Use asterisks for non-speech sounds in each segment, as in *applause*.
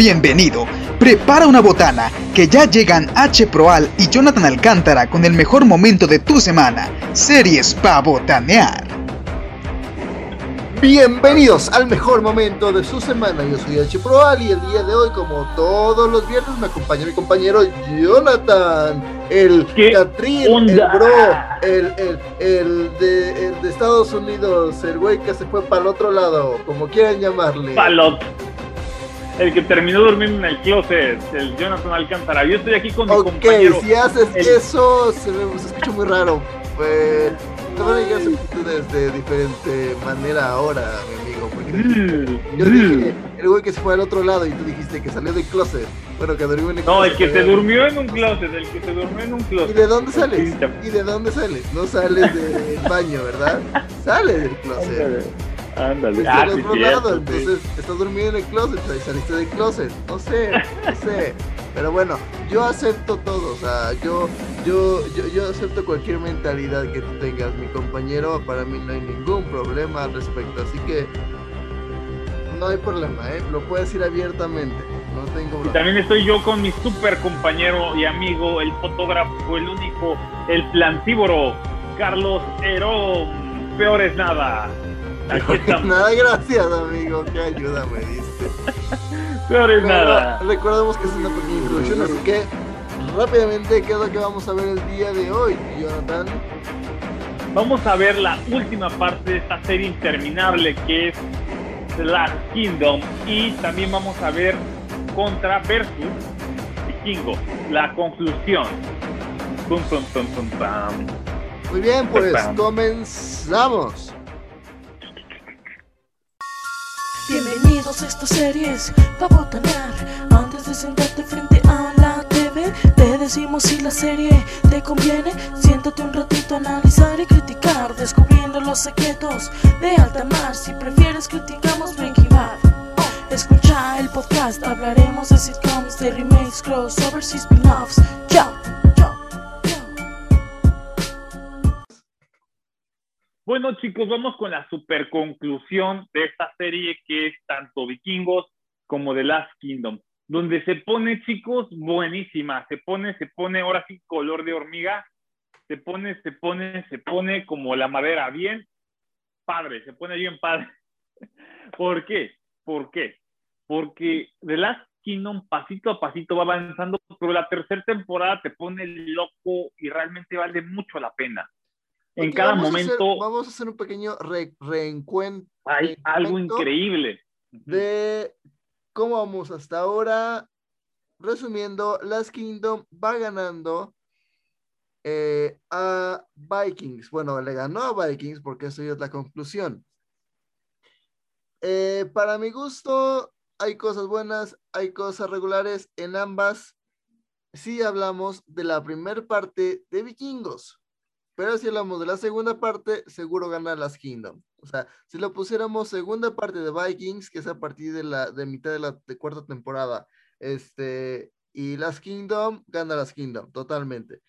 Bienvenido. Prepara una botana, que ya llegan H. Proal y Jonathan Alcántara con el mejor momento de tu semana. Series pa' botanear. Bienvenidos al mejor momento de su semana. Yo soy H. Proal y el día de hoy, como todos los viernes, me acompaña mi compañero Jonathan, el Catrín, el bro, el, el, el, de, el de Estados Unidos, el güey que se fue para el otro lado, como quieran llamarle. Palot. El que terminó durmiendo en el closet, el Jonathan Alcántara. Yo estoy aquí con mi Ok, compañero. si haces el- eso, se, me, se escucha muy raro. Pues te van a llegar actitudes de diferente manera ahora, mi amigo. Porque yo dije, el güey que se fue al otro lado y tú dijiste que salió del closet. Bueno, que durmió en el No, el closet. que se durmió en un closet, el que se durmió en un ¿Y closet. de dónde sales? ¿Y de dónde sales? No sales del baño, ¿verdad? *laughs* Sales del closet. Ándale. Ah, sí, otro cierto, lado, sí. entonces estás durmiendo en el closet, y saliste del closet, no sé, no sé. Pero bueno, yo acepto todo, o sea, yo, yo, yo, yo acepto cualquier mentalidad que tú tengas, mi compañero, para mí no hay ningún problema al respecto, así que no hay problema, ¿eh? Lo puedes decir abiertamente, no tengo Y problema. también estoy yo con mi super compañero y amigo, el fotógrafo, el único, el plantívoro, Carlos Herón. Peor es nada. Aquí estamos. *laughs* Nada, gracias, amigo, qué ayuda me diste. Peor es Pero nada. recordemos que es una pequeña introducción, así que rápidamente, ¿qué es lo que vamos a ver el día de hoy, Jonathan? Vamos a ver la última parte de esta serie interminable que es The Last Kingdom y también vamos a ver contra versus Vikingo, la conclusión. Muy bien, pues comenzamos. Bienvenidos a estas series pa' botanear. Antes de sentarte frente a la TV Te decimos si la serie te conviene. Siéntate un ratito a analizar y criticar Descubriendo los secretos de alta mar. Si prefieres criticamos Breaking Bad. Escucha el podcast Hablaremos de sitcoms, de remakes, crossovers y spin-offs Bueno chicos, vamos con la super conclusión de esta serie que es tanto Vikingos como The Last Kingdom, donde se pone chicos buenísima, se pone, se pone ahora sí color de hormiga, se pone, se pone, se pone como la madera, bien padre, se pone bien padre. *laughs* ¿Por qué? ¿Por qué? Porque The Last Kingdom pasito a pasito va avanzando, pero la tercera temporada te pone loco y realmente vale mucho la pena. En cada vamos a hacer- momento vamos a hacer un pequeño re- reencuentro hay algo increíble. de cómo vamos hasta ahora. Resumiendo, Last Kingdom va ganando eh, a Vikings. Bueno, le ganó a Vikings porque eso ya es la conclusión. Eh, para mi gusto, hay cosas buenas, hay cosas regulares en ambas. Si hablamos de la primera parte de Vikingos, pero si hablamos de la segunda parte, seguro gana Last Kingdom. O sea, si lo pusiéramos segunda parte de Vikings, que es a partir de la de mitad de la de cuarta temporada, este, y Last Kingdom, gana Last Kingdom, totalmente.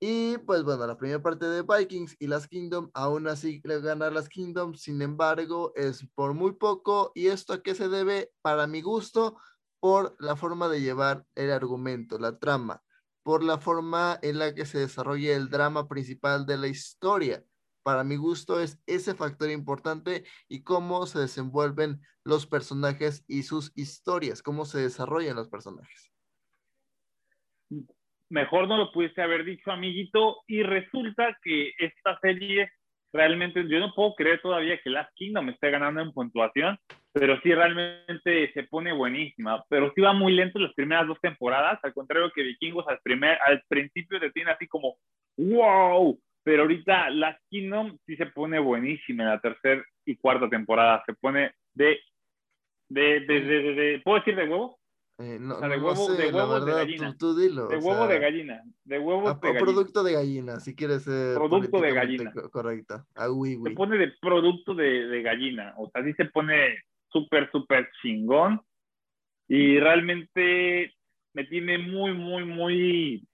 Y pues bueno, la primera parte de Vikings y Last Kingdom, aún así gana Last Kingdom, sin embargo, es por muy poco. ¿Y esto a qué se debe? Para mi gusto, por la forma de llevar el argumento, la trama, por la forma en la que se desarrolla el drama principal de la historia. Para mi gusto es ese factor importante y cómo se desenvuelven los personajes y sus historias, cómo se desarrollan los personajes. Mejor no lo pudiste haber dicho, amiguito. Y resulta que esta serie realmente, yo no puedo creer todavía que Last Kingdom esté ganando en puntuación, pero sí realmente se pone buenísima. Pero sí va muy lento las primeras dos temporadas, al contrario que Vikingos al, primer, al principio te tiene así como, wow. Pero ahorita Last Kingdom sí se pone buenísima en la tercera y cuarta temporada. Se pone de, de, de, de, de- de- ¿puedo decir de huevo? Eh, no, O sea, de no huevo- sé, de gallina. tú, tú dilo. De huevo sea, de gallina. De huevo de gallina. producto de gallina, si quieres ser Producto de gallina. co- Correcto. Ah, oui, se pone de producto de, de gallina. O sea, sí se pone súper, súper chingón. Y realmente me tiene muy, muy, muy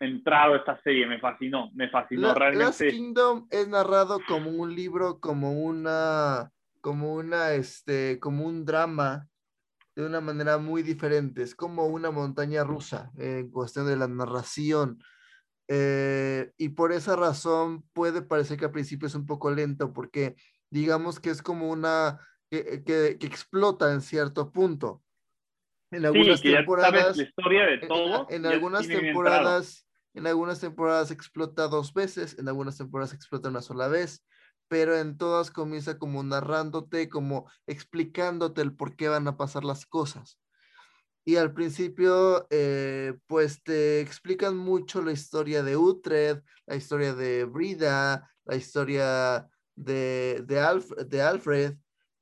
entrado esta serie. Me fascinó, me fascinó. La- Last realmente. Kingdom es narrado como un libro, como una, como una, este, como un drama de una manera muy diferente. Es como una montaña rusa en cuestión de la narración. Eh, y por esa razón puede parecer que al principio es un poco lento porque digamos que es como una que, que, que explota en cierto punto. En algunas sí, temporadas. Ya sabes la historia de todo. En, en algunas temporadas. En algunas temporadas explota dos veces, en algunas temporadas explota una sola vez, pero en todas comienza como narrándote, como explicándote el por qué van a pasar las cosas. Y al principio, eh, pues te explican mucho la historia de Utrecht, la historia de Brida, la historia de, de, Alf, de Alfred.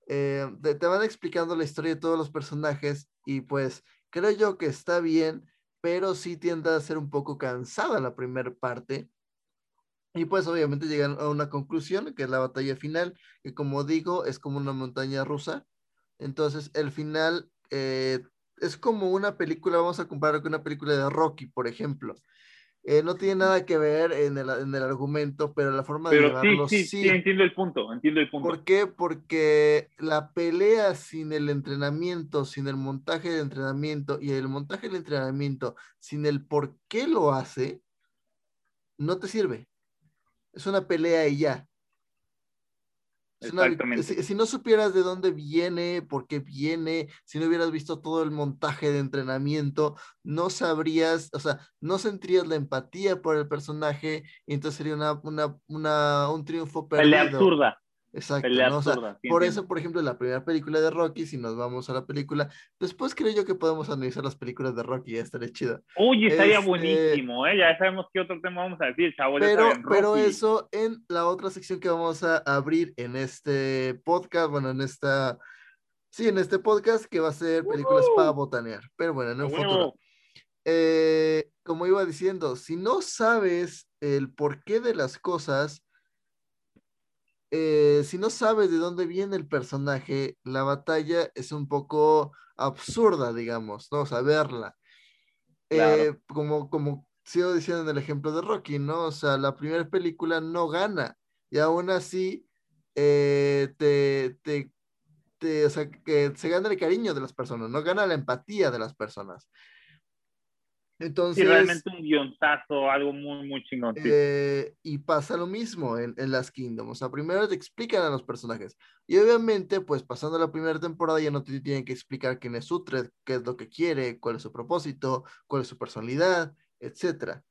Eh, te, van explicando la historia de todos los personajes y pues creo yo que está bien, pero sí tiende a ser un poco cansada la primera parte. Y pues obviamente llegan a una conclusión, que es la batalla final, que como digo, es como una montaña rusa. Entonces, el final eh, es como una película, vamos a comparar con una película de Rocky, por ejemplo. Eh, no tiene nada que ver en el, en el, argumento, pero la forma de llevarlo sí, sí, sí, entiendo el punto, entiendo el punto. ¿Por qué? Porque la pelea sin el entrenamiento, sin el montaje de entrenamiento y el montaje del entrenamiento sin el por qué lo hace, no te sirve. Es una pelea y ya. Es una, si, si, no supieras de dónde viene, por qué viene, si no hubieras visto todo el montaje de entrenamiento, no sabrías, o sea, no sentirías la empatía por el personaje y entonces sería una, una, una un triunfo perdido. Pelea absurda. Exacto. ¿no? O sea, por eso, por ejemplo, la primera película de Rocky, si nos vamos a la película, después creo yo que podemos analizar las películas de Rocky, ya estaría chido. Uy, estaría este... buenísimo, ¿eh? Ya sabemos qué otro tema vamos a decir, chavo. Pero, pero eso en la otra sección que vamos a abrir en este podcast, bueno, en esta, sí, en este podcast que va a ser películas uh, para botanear, pero bueno, en un uh, futuro. Eh, como iba diciendo, si no sabes el porqué de las cosas, eh, si no sabes de dónde viene el personaje, la batalla es un poco absurda, digamos, ¿no? Saberla. Claro. Eh, como, como sigo diciendo en el ejemplo de Rocky, ¿no? O sea, la primera película no gana y aún así eh, te, te, te, o sea, que se gana el cariño de las personas, no gana la empatía de las personas. Entonces, sí, realmente un guionzazo, algo muy, muy chingón. Sí. Eh, y pasa lo mismo en, en, las Kingdoms. O sea, primero te explican a los personajes. Y obviamente, pues pasando la primera temporada ya no te tienen que explicar quién es Utrecht, qué es lo que quiere, cuál es su propósito, cuál es su personalidad, etc.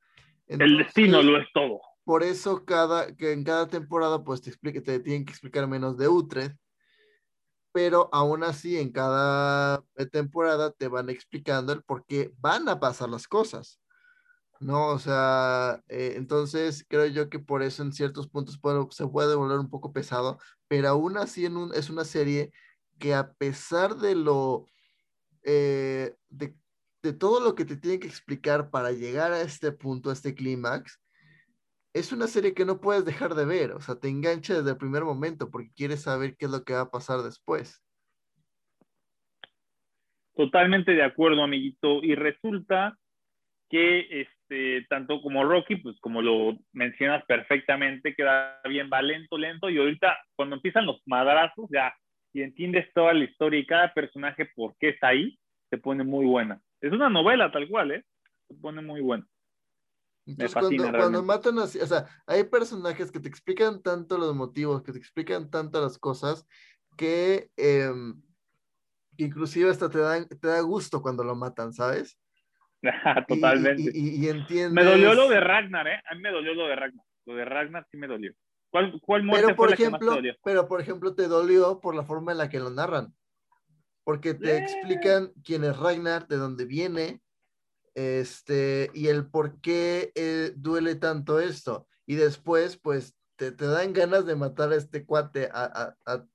El destino lo es todo. Por eso cada, que en cada temporada pues te, explique, te tienen que explicar menos de Utrecht pero aún así en cada temporada te van explicando el por qué van a pasar las cosas, ¿no? O sea, eh, entonces creo yo que por eso en ciertos puntos puede, se puede volver un poco pesado, pero aún así en un, es una serie que a pesar de lo, eh, de, de todo lo que te tienen que explicar para llegar a este punto, a este clímax, es una serie que no puedes dejar de ver, o sea, te engancha desde el primer momento porque quieres saber qué es lo que va a pasar después. Totalmente de acuerdo, amiguito. Y resulta que este, tanto como Rocky, pues como lo mencionas perfectamente, queda bien, va lento, lento, y ahorita cuando empiezan los madrazos, ya, y entiendes toda la historia y cada personaje por qué está ahí, se pone muy buena. Es una novela tal cual, ¿eh? Se pone muy buena. Entonces, fascina, cuando, cuando, matan así, o sea, hay personajes que te explican tanto los motivos, que te explican tanto las cosas, que eh, inclusive hasta te, dan, te da gusto cuando lo matan, ¿sabes? *laughs* Totalmente. Y, y, y, entiendes... Me dolió lo de Ragnar, ¿eh? A mí me dolió lo de Ragnar. Lo de Ragnar sí me dolió. ¿Cuál, cuál muerte pero por fue ejemplo, la que más te dolió? Pero, por ejemplo, te dolió por la forma en la que lo narran. Porque te yeah. explican quién es Ragnar, de dónde viene, este, y el por qué eh, duele tanto esto. Y después, pues, te, te, dan ganas de matar a este cuate, a, a, a,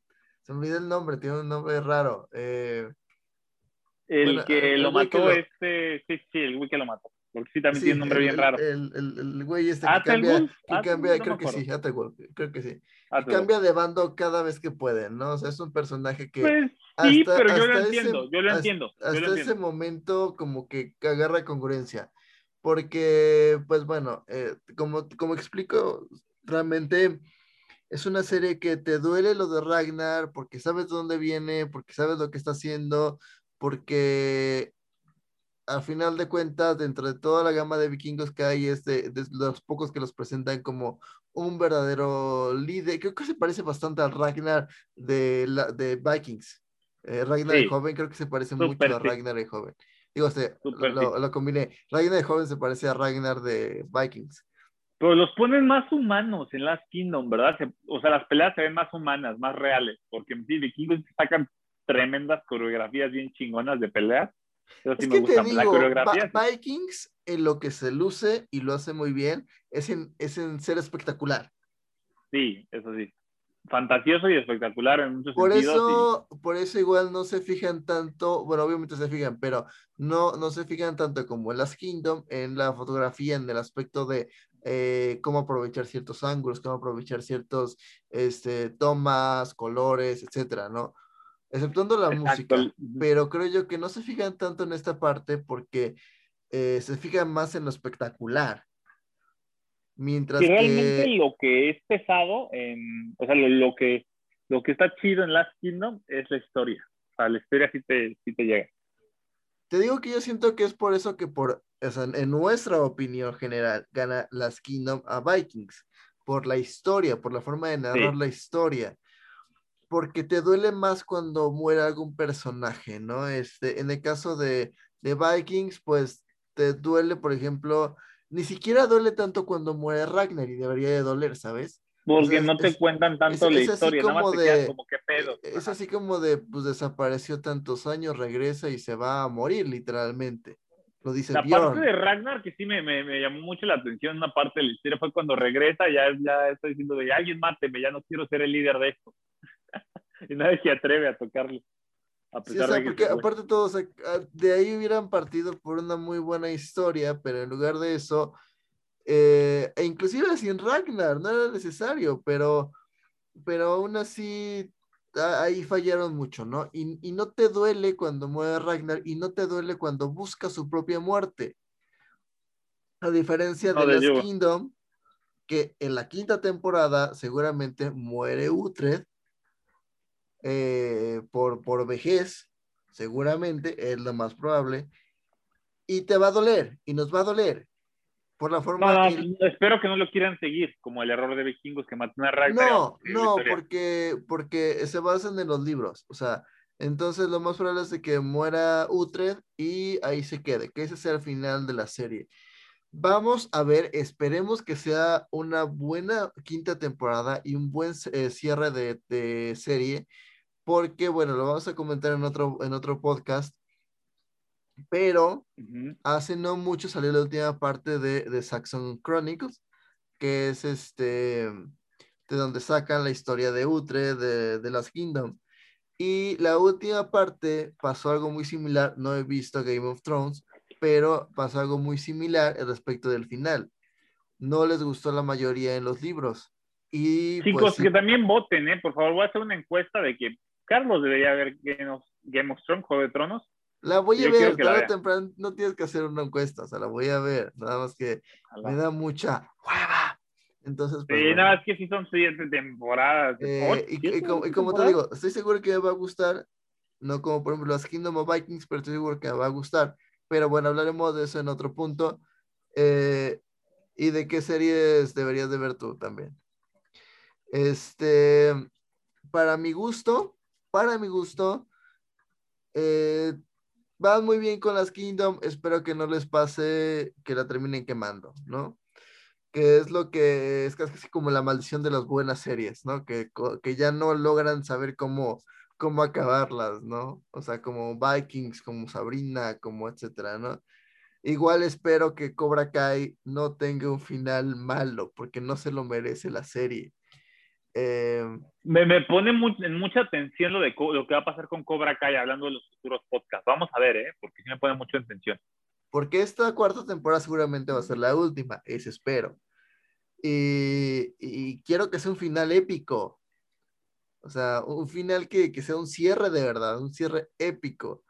se me olvida el nombre, tiene un nombre raro. Eh, el bueno, que el lo mató, que lo... este, sí, sí, el güey que lo mató. Porque sí también sí, tiene un nombre el, bien raro. El, el, el güey este que cambia, que cambia no creo que sí, creo que sí. Que cambia de bando cada vez que puede, ¿no? O sea, es un personaje que... Pues, sí, hasta, pero yo lo entiendo, ese, yo lo entiendo. Hasta, hasta lo ese momento como que agarra congruencia. Porque, pues bueno, eh, como, como explico, realmente es una serie que te duele lo de Ragnar porque sabes de dónde viene, porque sabes lo que está haciendo, porque al final de cuentas, dentro de toda la gama de vikingos que hay, es de, los pocos que los presentan como un verdadero líder. Creo que se parece bastante al Ragnar de, la, de Vikings. Eh, Ragnar de joven creo que se parece mucho a Ragnar de joven. Digo, este, lo, lo, combiné. Ragnar de joven se parece a Ragnar de Vikings. Pero los ponen más humanos en Last Kingdom, ¿verdad? o sea, las peleas se ven más humanas, más reales, porque sí, vikingos sacan tremendas coreografías bien chingonas de peleas. Pero sí me gusta. la coreografía. Vikings en lo que se luce y lo hace muy bien es en, es en ser espectacular. Sí, eso sí fantasioso y espectacular en muchos por sentidos. Eso, Por eso igual no se fijan tanto, bueno, obviamente se fijan, pero no, no se fijan tanto como en las Kingdom, en la fotografía, en el aspecto de eh, cómo aprovechar ciertos ángulos, cómo aprovechar ciertos este, tomas, colores, etcétera, ¿no? Exceptuando la música, pero creo yo que no se fijan tanto en esta parte porque eh, se fijan más en lo espectacular. Mientras realmente lo que es pesado, en, o sea, lo, que, lo que está chido en Last Kingdom es la historia. O sea, la historia sí te, sí te llega. Te digo que yo siento que es por eso que por, o sea, en nuestra opinión general, gana Last Kingdom a Vikings. Por la historia, por la forma de narrar la historia. Porque te duele más cuando muere algún personaje, ¿no? Este, en el caso de, de Vikings, pues te duele, por ejemplo, ni siquiera duele tanto cuando muere Ragnar y debería de doler, ¿sabes? Porque no te cuentan tanto la historia, nada más te como que pedo. E, es así como de, pues desapareció tantos años, regresa y se va a morir, literalmente. Lo dice La parte de Ragnar que sí me, me, me, llamó mucho la atención, una parte de la historia fue cuando regresa, ya, ya está diciendo de alguien máteme, ya no quiero ser el líder de esto. *laughs* y nadie se atreve a tocarle sí, o sea, porque aparte todos, ah, de ahí hubieran partido por una muy buena historia, pero en lugar de eso, eh, e inclusive sin Ragnar, no era necesario, pero, pero aún así ahí fallaron mucho, ¿no? Y, y, no te duele cuando muere Ragnar y no te duele cuando busca su propia muerte. A diferencia de Last Kingdom, que en la quinta temporada seguramente muere Utrecht eh, por, por vejez, seguramente es lo más probable, y te va a doler, y nos va a doler. Por la forma. espero que no lo quieran seguir, como el error de vikingos que matan a Ragnar. No, no, porque, porque se basan en los libros. O sea, entonces lo más probable es de que muera Utrecht y ahí se quede, que ese sea el final de la serie. Vamos a ver, esperemos que sea una buena quinta temporada y un buen eh, cierre de, de, serie porque, bueno, lo vamos a comentar en otro, en otro podcast, pero hace no mucho salió la última parte de, de Saxon Chronicles, que es este, de donde sacan la historia de Utre, de, de las Kingdom. Y la última parte pasó algo muy similar, no he visto Game of Thrones, pero pasó algo muy similar respecto del final. No les gustó la mayoría en los libros. Y, Chicos, pues, que también voten, ¿eh? Por favor, voy a hacer una encuesta de que Carlos debería ver Game of, Thrones, Juego de Tronos. La voy a ver, tarde temprano, no tienes que hacer una encuesta, o sea, la voy a ver, nada más que me da mucha hueva. Entonces, pues, sí, nada más que si son siete temporadas. Eh, y, como, te digo, estoy seguro que me va a gustar, no como por ejemplo las Kingdom of Vikings, pero estoy seguro que me va a gustar. Pero bueno, hablaremos de eso en otro punto. Eh, y de qué series deberías de ver tú también. Este, para mi gusto, para mi gusto, eh, van muy bien con las Kingdom. Espero que no les pase que la terminen quemando, ¿no? Que es lo que es casi como la maldición de las buenas series, ¿no? Que, que ya no logran saber cómo, cómo acabarlas, ¿no? O sea, como Vikings, como Sabrina, como etcétera, ¿no? Igual espero que Cobra Kai no tenga un final malo, porque no se lo merece la serie. Eh, me, me, pone en mucha atención lo de lo que va a pasar con Cobra Kai hablando de los futuros podcasts. Vamos a ver, ¿eh? Porque sí me pone mucho en tensión. Porque esta cuarta temporada seguramente va a ser la última, eso espero. Y, y quiero que sea un final épico. O sea, un final que, que, sea un cierre de verdad, un cierre épico.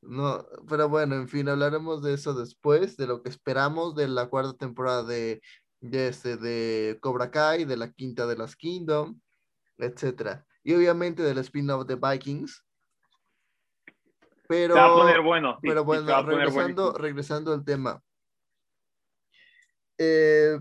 No, pero bueno, en fin, hablaremos de eso después, de lo que esperamos de la cuarta temporada de de, este, de Cobra Kai, de la quinta de las Kingdom, etcétera. Y obviamente del spin-off de Vikings. Pero, Se va a poner bueno. sí, pero poner regresando, buenísimo. regresando al tema. Eh,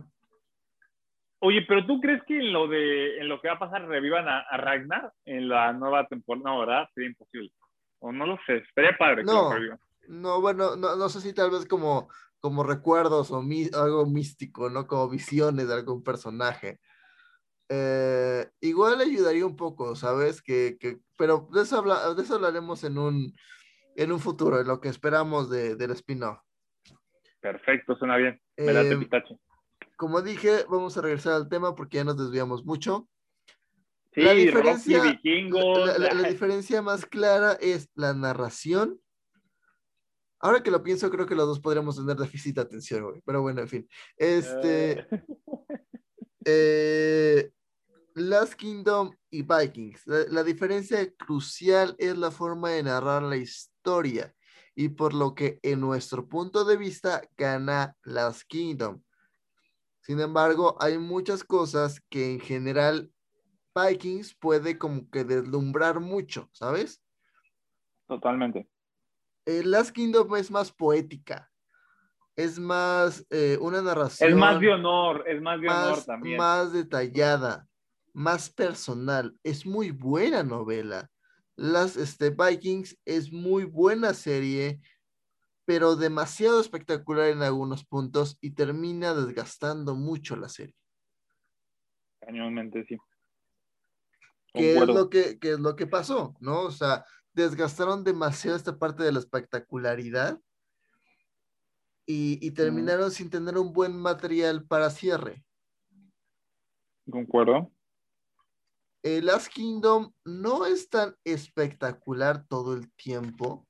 Oye, pero ¿tú crees que en lo de en lo que va a pasar revivan a, a Ragnar en la nueva temporada? No, ¿verdad? Sería imposible. O no lo sé. Estaría padre que No. lo revivan. no, bueno, no, no sé si tal vez como, como recuerdos o mi- algo místico, ¿no? Como visiones de algún personaje. Eh, igual ayudaría un poco, ¿sabes? Que, que, pero de eso, habla- de eso hablaremos en un, en un futuro, en lo que esperamos de, del spin-off. Perfecto, suena bien. Me late Eh, pistache. como dije, vamos a regresar al tema porque ya nos desviamos mucho. Sí, la diferencia-. La, la- la diferencia más clara es la narración. Ahora que lo pienso, creo que los dos podríamos tener déficit de atención, güey. Pero bueno, en fin. Este, eh, eh, Last Kingdom y Vikings. La, la diferencia crucial es la forma de narrar la historia y por lo que en nuestro punto de vista gana Last Kingdom. Sin embargo, hay muchas cosas que en general Vikings puede como que deslumbrar mucho, ¿sabes? Totalmente. Eh, Last Kingdom es más poética, es más eh, una narración Es más de honor, es más de honor también. más detallada, más personal. Es muy buena novela. Las este, Vikings es muy buena serie, pero demasiado espectacular en algunos puntos y termina desgastando mucho la serie. Cañonmente, sí. ¿Qué es, lo que, qué es lo que pasó? ¿No? O sea, desgastaron demasiado esta parte de la espectacularidad y, y terminaron sin tener un buen material para cierre. Concuerdo. El Last Kingdom no es tan espectacular todo el tiempo,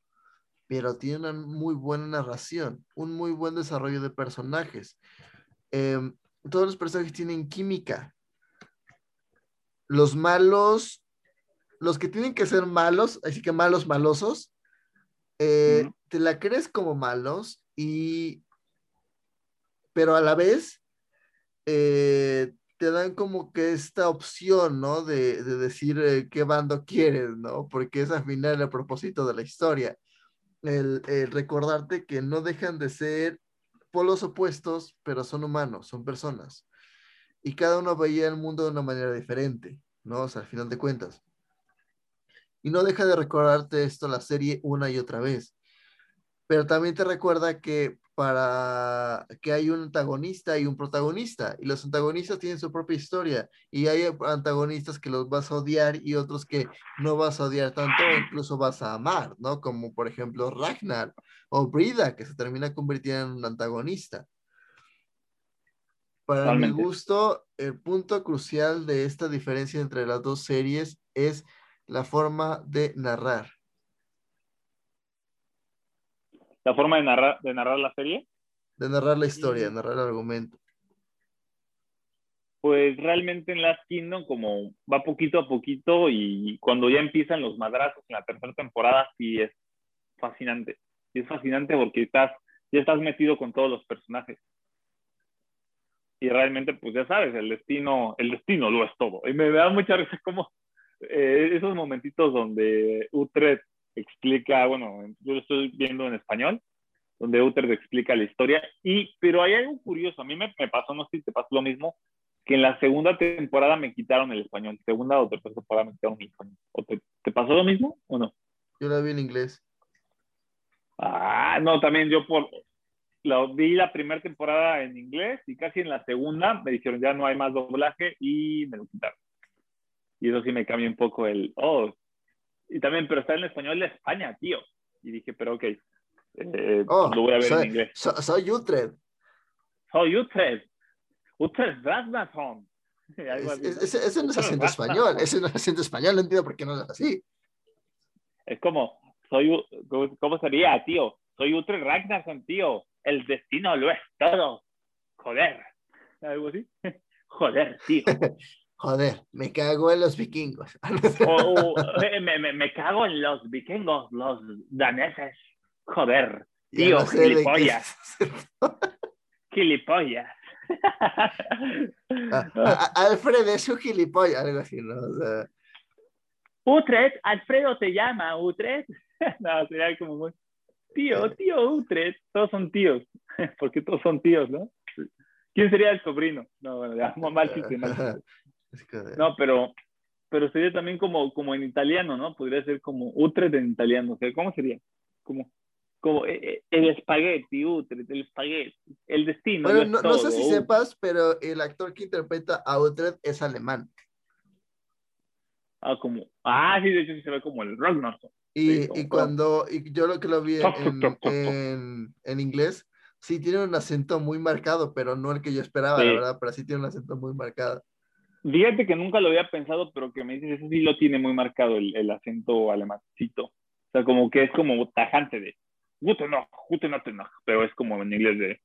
pero tiene una muy buena narración, un muy buen desarrollo de personajes. Em, todos los personajes tienen química. Los malos, los que tienen que ser malos, así que malos malosos, eh, te la crees como malos y, pero a la vez, eh, te dan como que esta opción, ¿no? De, de decir eh, qué bando quieres, ¿no? Porque es al final el propósito de la historia. El, el recordarte que no dejan de ser polos opuestos, pero son humanos, son personas. Y cada uno veía el mundo de una manera diferente, ¿no? O sea, al final de cuentas. Y no deja de recordarte esto la serie una y otra vez. Pero también te recuerda que para que hay un antagonista y un protagonista, y los antagonistas tienen su propia historia, y hay antagonistas que los vas a odiar y otros que no vas a odiar tanto, o incluso vas a amar, ¿no? Como por ejemplo Ragnar o Brida, que se termina convirtiendo en un antagonista. Para mi gusto, el punto crucial de esta diferencia entre las dos series es la forma de narrar. La forma de narrar, de narrar la serie, de narrar la historia, Mm. narrar el argumento. pues realmente en Last Kingdom como va poquito a poquito y cuando ya empiezan los madrazos en la tercera temporada sí es fascinante. Y es fascinante porque estás, ya estás metido con todos los personajes. Y realmente, pues ya sabes, el destino, el destino lo es todo. Y me, da mucha risa como eh, esos momentitos donde Utrecht explica, bueno, yo lo estoy viendo en español, donde Utrecht explica la historia. Y, pero hay algo curioso, a mí me, me pasó, no sé si te pasó lo mismo, que en la segunda temporada me quitaron el español. Segunda o tercera temporada me quitaron el español. ¿O te, te pasó lo mismo o no? Yo la vi en inglés. Ah, no, también yo por la, vi la primera temporada en inglés y casi en la segunda me dijeron ya no hay más doblaje y me lo quitaron. Y eso sí me cambia un poco el, oh, y también, pero está en español de España, tío. Y dije, pero ok, eh, Oh, lo voy a ver soy, en inglés. so- soy Utrecht. Soy Utrecht. Utrecht ¿no? *laughs* ese, ese no es acento español. Ese no es acento español. No entiendo por qué no es así. Es como, soy, U- ¿cómo, cómo sería, tío? Soy Utrecht Ragnarsson, tío. El destino lo es todo. Joder. Algo así. *laughs* Joder, tío. *laughs* Joder, me cago en los vikingos. *laughs* O, o, me, me- me- cago en los vikingos, los daneses. Joder, tío, no sé gilipollas. *laughs* gilipollas. Ah, a- a- Alfred es un gilipollas, algo así, ¿no? O sea, Utrecht, Alfredo te llama, Utrecht. *laughs* no, sería como muy, tío, tío Utrecht, todos son tíos, porque todos son tíos, ¿no? ¿Quién sería el sobrino? No, bueno, ya, mal chiste, mal chiste. No, pero, pero sería también como, como en italiano, ¿no? Podría ser como Utrecht en italiano. O sea, ¿cómo sería? Como, como eh, eh, el espagueti, Utrecht, el espagueti, el destino. Bueno, no, no sé si Utrecht. sepas, pero el actor que interpreta a Utrecht es alemán. Ah, como, ah, sí, de hecho sí se ve como el Ragnarsson. Y, Sí, y cuando, y yo lo que lo vi en, en- en inglés, sí tiene un acento muy marcado, pero no el que yo esperaba, Sí. la verdad, pero sí tiene un acento muy marcado. Fíjate que nunca lo había pensado, pero que me dices, eso sí lo tiene muy marcado el, el acento alemancito. O sea, como que es como tajante de Guten Nacht, Guten Nacht", pero es como en inglés de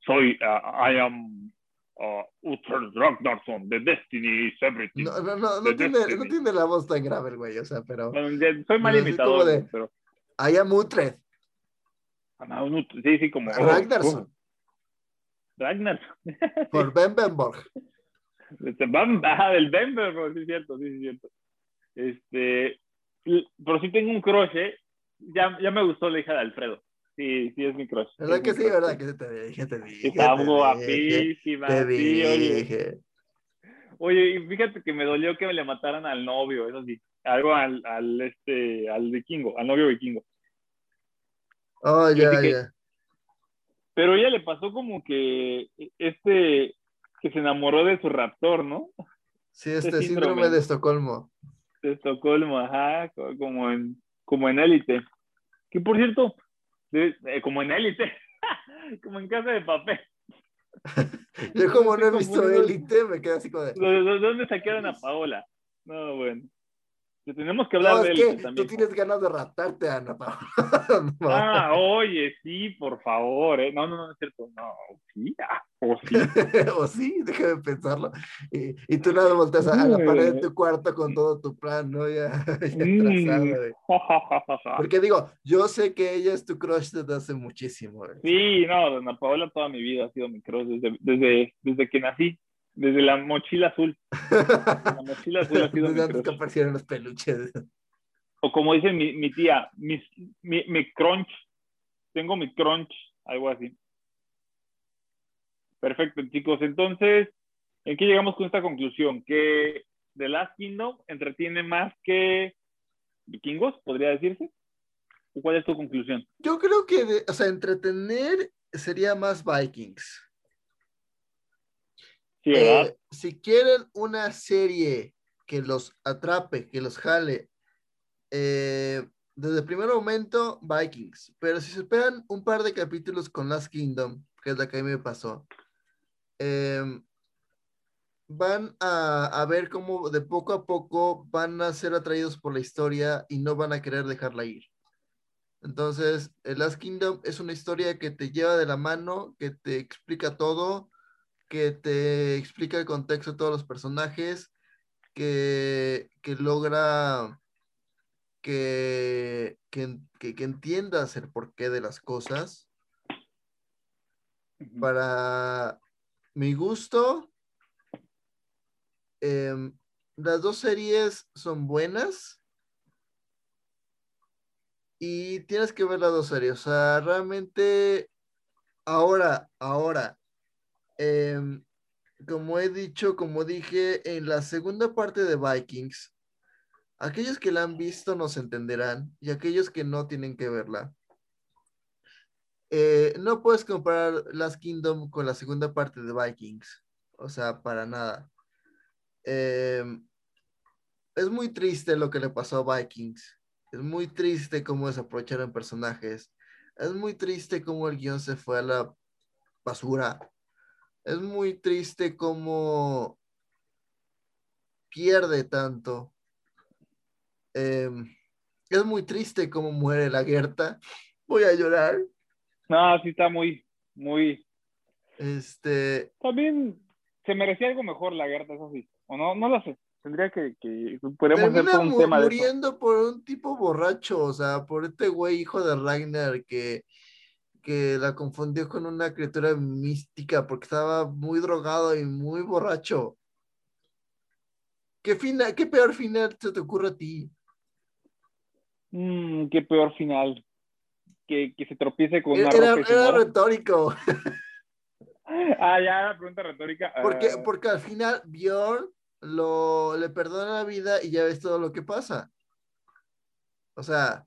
soy, uh, I am uh, Uther Ragnarsson, the destiny is everything. No, no, no, no tiene, no tiene la voz tan grave el güey, o sea, pero Bueno, ya soy mal imitador, de- ¿no? pero I am Utrecht, ah, no, sí, sí, como oh, Ragnarsson, oh, Ragnarsson. por *laughs* Bembenborg. Este, Bam, ah, del Denver, bro, sí es cierto, sí es cierto. Este, pero sí tengo un crush, ¿eh? Ya, ya me gustó la hija de Alfredo. Sí, sí es mi crush. ¿Verdad es que sí? crush. ¿Verdad que sí te dije? Te dije. Dije, guapísima, Te dije. Oye, y fíjate que me dolió que me le mataran al novio, eso sí. Algo al, al, este, al vikingo, al novio vikingo. Oh, ya, ya. Pero ella le pasó como que este, que se enamoró de su raptor, ¿no? Sí, este síndrome. síndrome de Estocolmo. de Estocolmo, ajá, co- como en, como en élite. Que por cierto, de- eh, como en élite, *laughs* como en casa de papel. *laughs* Yo como no he visto. Élite, me quedé así como de... ¿De, de- de dónde saquearon a Paola? No, bueno. Que tenemos que hablar No, de élite que también. tú tienes ganas de raptarte, Ana Paola. *laughs* No. Ah, oye, sí, por favor. ¿eh? No, no, no, no es cierto. No, sí, ah, o sí. *laughs* o sí, déjame pensarlo. Y, y tú nada volteas a, a la pared de tu cuarto con todo tu plan, ¿no? Ya, *laughs* ya Mm. trazado. Porque digo, yo sé que ella es tu crush desde hace muchísimo, güey. Sí, no, Dona Paola toda mi vida ha sido mi crush desde, desde, desde que nací, desde la mochila azul. La mochila azul ha sido Desde antes que aparecieron los peluches. O como dice mi, mi tía, mis- mi, mi crunch. Tengo mi crunch, algo así. Perfecto, chicos. Entonces, ¿en qué llegamos con esta conclusión? Que The Last Kingdom entretiene más que Vikingos, podría decirse. ¿O ¿Cuál es tu conclusión? Yo creo que, o sea, entretener sería más Vikings. Sí. Eh, si quieren una serie que los atrape, que los jale, eh, desde el primer momento, Vikings. Pero si se esperan un par de capítulos con Last Kingdom, que es la que a mí me pasó, em, van a, a ver cómo de poco a poco van a ser atraídos por la historia y no van a querer dejarla ir. Entonces, Last Kingdom es una historia que te lleva de la mano, que te explica todo, que te explica el contexto de todos los personajes, que, que logra que, que, que- entiendas el porqué de las cosas. Para mi gusto, em, las dos series son buenas. Y tienes que ver las dos series. O sea, realmente, ahora, ahora, em, como he dicho, como dije en la segunda parte de Vikings, aquellos que la han visto nos entenderán y aquellos que no tienen que verla. Eh, no puedes comparar Last Kingdom con la segunda parte de Vikings. O sea, para nada. Em, es muy triste lo que le pasó a Vikings. Es muy triste cómo desaprovecharon personajes. Es muy triste cómo el guion se fue a la basura. Es muy triste cómo pierde tanto. Em, es muy triste cómo muere la Gerta. Voy a llorar. No, sí está muy, muy. Este, También se merecía algo mejor la Gerta, eso sí. O no, no lo sé. Tendría que, que podemos hacer todo un mu- tema de eso. muriendo por un tipo borracho, o sea, por este güey hijo de Ragnar que, que la confundió con una criatura mística porque estaba muy drogado y muy borracho. ¿Qué, fina, qué peor final se te ocurre a ti? Mm, qué peor final. Que, que se tropiece con una Era, roca y se era retórico. *laughs* Ah, ya, pregunta retórica. Porque, Ah, porque al final Bjorn lo, le perdona la vida y ya ves todo lo que pasa. O sea.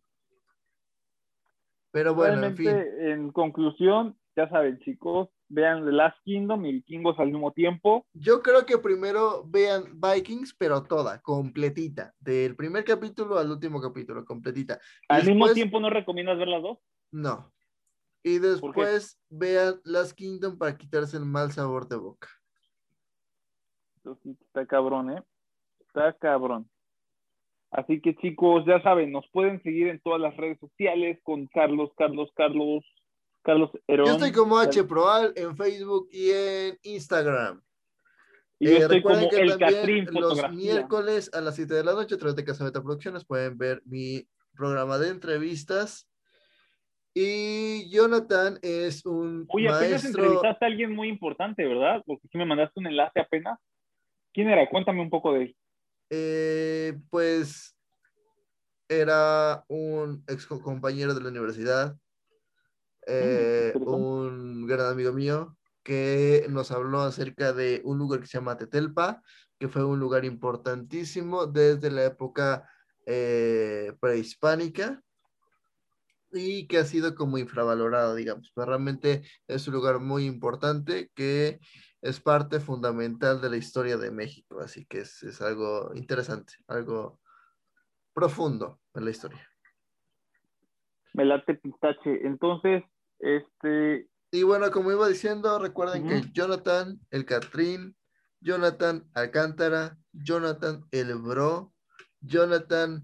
Pero bueno, en fin. en conclusión, ya saben, chicos, vean The Last Kingdom y Vikingos al mismo tiempo. Yo creo que primero vean Vikings, pero toda, completita. Del primer capítulo al último capítulo, completita. Al mismo tiempo, ¿no recomiendas ver las dos? No. Y después vean Last Kingdom para quitarse el mal sabor de boca. Está cabrón, ¿eh? Está cabrón. Así que chicos, ya saben, nos pueden seguir en todas las redes sociales con Carlos, Carlos, Carlos, Carlos Herón. Yo estoy como H Proal en Facebook y en Instagram. Y yo Eh, estoy como que el Catrín los miércoles a las 7 de la noche a través de Casa Beta Producciones pueden ver mi programa de entrevistas. Y Jonathan es un Oye, apenas maestro. entrevistaste a alguien muy importante, ¿verdad? Porque sí me mandaste un enlace apenas. ¿Quién era? Cuéntame un poco de él. Eh, pues era un ex co- compañero de la universidad, eh, un gran amigo mío que nos habló acerca de un lugar que se llama Tetelpa, que fue un lugar importantísimo desde la época eh, prehispánica y que ha sido como infravalorado, digamos, pero realmente es un lugar muy importante que es parte fundamental de la historia de México, así que es, es algo interesante, algo profundo en la historia. Me late pistache. Entonces, este, Y bueno, como iba diciendo, recuerden que Jonathan, el Catrín, Jonathan Alcántara, Jonathan el Bro, Jonathan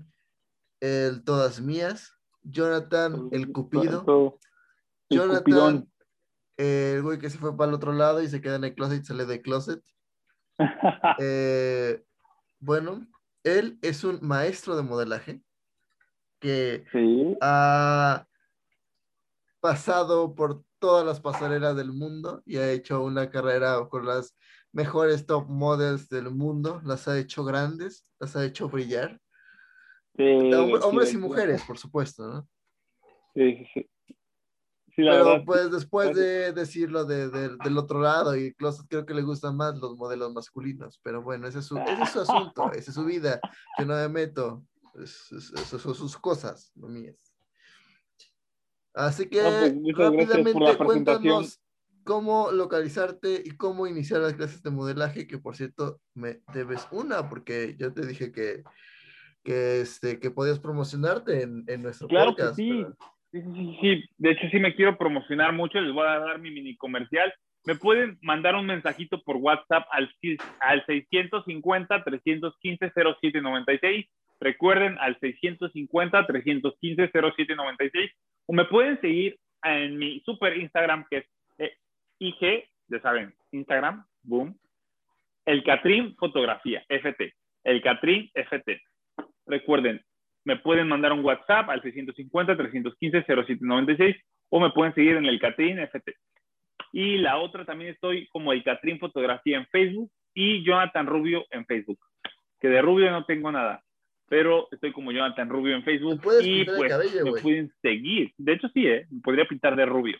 el Todas Mías, Jonathan el Cupido, el Jonathan El güey que se fue para el otro lado y se queda en el closet y sale del closet. *laughs* Eh, bueno, él es un maestro de modelaje que sí. ha pasado por todas las pasarelas del mundo y ha hecho una carrera con las mejores top models del mundo, las ha hecho grandes, las ha hecho brillar. sí, Hom- sí, hombres y mujeres, por supuesto, ¿no? Sí, sí, sí. Sí, la Pero verdad. pues después de decirlo de- de- del otro lado y closet, creo que le gustan más los modelos masculinos, pero bueno, ese es su, ese es su asunto, esa es su vida, yo no me meto, es- es- esas son sus cosas, no mías. Así que No, pues, rápidamente cuéntanos cómo localizarte y cómo iniciar las clases de modelaje, que por cierto me debes una, porque yo te dije que, que, este, que podías promocionarte en, en nuestro Claro que podcast. sí. pero- Sí, sí, sí. De hecho, sí me quiero promocionar mucho. Les voy a dar mi mini comercial. Me pueden mandar un mensajito por WhatsApp al, al 650-315-0796. Recuerden, al 650-315-0796. O me pueden seguir en mi super Instagram, que es eh, IG, ya saben, Instagram, boom. El Catrín Fotografía, FT. El Catrín FT. Recuerden, me pueden mandar un WhatsApp al 650-315-0796 o me pueden seguir en el Catrín FT. Y la otra también estoy como el Catrín Fotografía en Facebook y Jonathan Rubio en Facebook. Que de Rubio no tengo nada, pero estoy como Jonathan Rubio en Facebook y pues cabello, me pueden seguir. De hecho sí, ¿eh? me podría pintar de Rubio.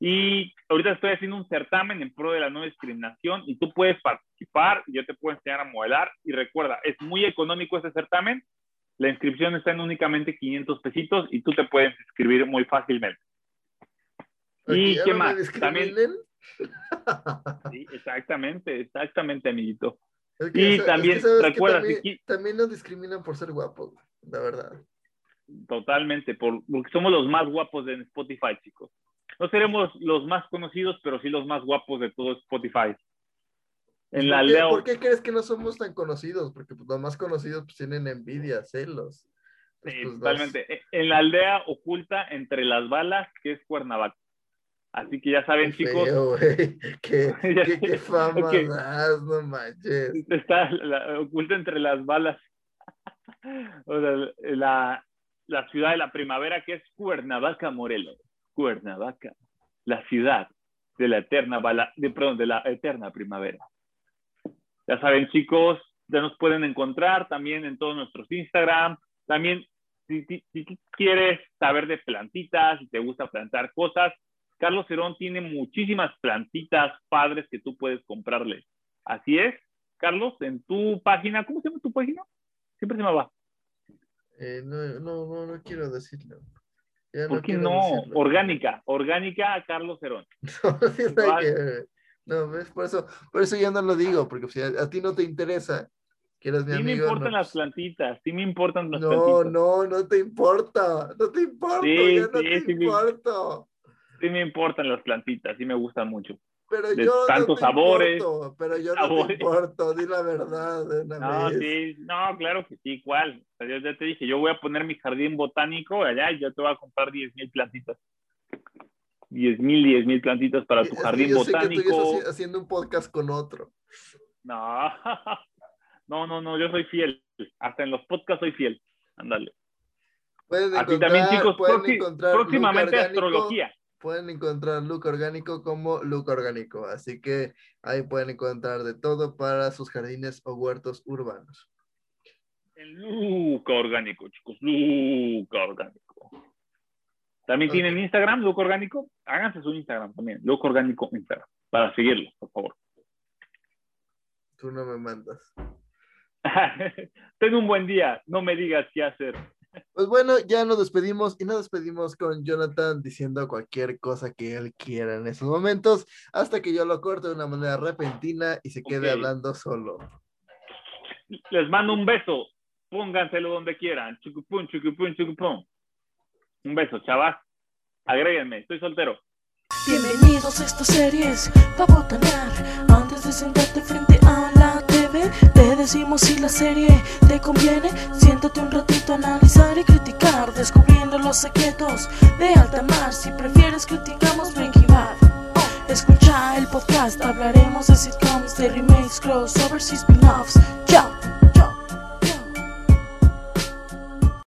Y ahorita estoy haciendo un certamen en pro de la no discriminación y tú puedes participar yo te puedo enseñar a modelar. Y recuerda, es muy económico este certamen. La inscripción está en únicamente 500 pesitos y tú te puedes inscribir muy fácilmente. ¿Y qué más? También-. *laughs* Sí, exactamente, exactamente, amiguito. Es Y es también, sabes que recuerda, también, si qui- también nos discriminan por ser guapos, la verdad. Totalmente, por, porque somos los más guapos de Spotify, chicos. No seremos los más conocidos, pero sí los más guapos de todo Spotify. En la ¿Por qué, aldea, por qué crees que no somos tan conocidos? Porque pues, los más conocidos pues, tienen envidia, celos. Pues, Sí, pues, totalmente. En la aldea oculta entre las balas, que es Cuernavaca. Así que ya saben, Qué chicos, feo. *laughs* *laughs* Qué, qué, fama Ok. das, no manches. está la- oculta entre las balas. *laughs* O sea, la, la ciudad de la primavera, que es Cuernavaca, Morelos. Cuernavaca, la ciudad de la eterna bala, de, perdón, de la eterna primavera. Ya saben, chicos, ya nos pueden encontrar también en todos nuestros Instagram. También, si, si, si tú quieres saber de plantitas, si te gusta plantar cosas, Carlos Cerón tiene muchísimas plantitas padres que tú puedes comprarle. Así es, Carlos, en tu página, ¿cómo se llama tu página? Siempre se me va. Eh, no, no, no, no quiero decirlo. Ya ¿Por qué quiero no? decirlo. Orgánica, orgánica Carlos Cerón. *laughs* No, que. No, ves, por eso, por eso ya no lo digo, porque si a, a ti no te interesa, que eres mi Sí me importan no, las plantitas, sí me importan las no, plantitas. no, no te importa, no te importa, Sí, ya no sí, te sí me- importa. Sí me importan las plantitas, sí me gustan mucho. Pero de yo no tantos te sabores, importo, pero yo no te importo, di la verdad de una No, vez. sí, no, claro que sí, ¿cuál? O sea, yo ya te dije, yo voy a poner mi jardín botánico allá y yo te voy a comprar 10 mil plantitas. 10 mil, 10 mil plantitas para tu jardín yo sé que tú botánico. haciendo un podcast con otro. No, *laughs* no, no, no, yo soy fiel. Hasta en los podcasts soy fiel. Ándale. Pueden Aquí también, chicos, pueden próximamente look astrología. Pueden encontrar look orgánico como look orgánico. Así que ahí pueden encontrar de todo para sus jardines o huertos urbanos. En Luca Orgánico, chicos, Luca Orgánico. También tienen Instagram, Luca Orgánico. Háganse su Instagram también, Luca Orgánico Instagram, para seguirlo, por favor. Tú no me mandas. *laughs* Ten un buen día, no me digas qué hacer. Pues bueno, ya nos despedimos y nos despedimos con Jonathan diciendo cualquier cosa que él quiera en estos momentos, hasta que yo lo corte de una manera repentina y se quede hablando solo. Les mando un beso. Pónganselo donde quieran. Chucupum, chucupum, chucupum. Un beso, chavas. Agréguenme, estoy soltero. Bienvenidos a esta series pa' botanear Antes de sentarte frente a la TV Te decimos si la serie te conviene. Siéntate un ratito a analizar y criticar Descubriendo los secretos de alta mar. Si prefieres criticamos Breaking Bad. Escucha el podcast Hablaremos de sitcoms, de remakes, crossovers y spin-offs. Chao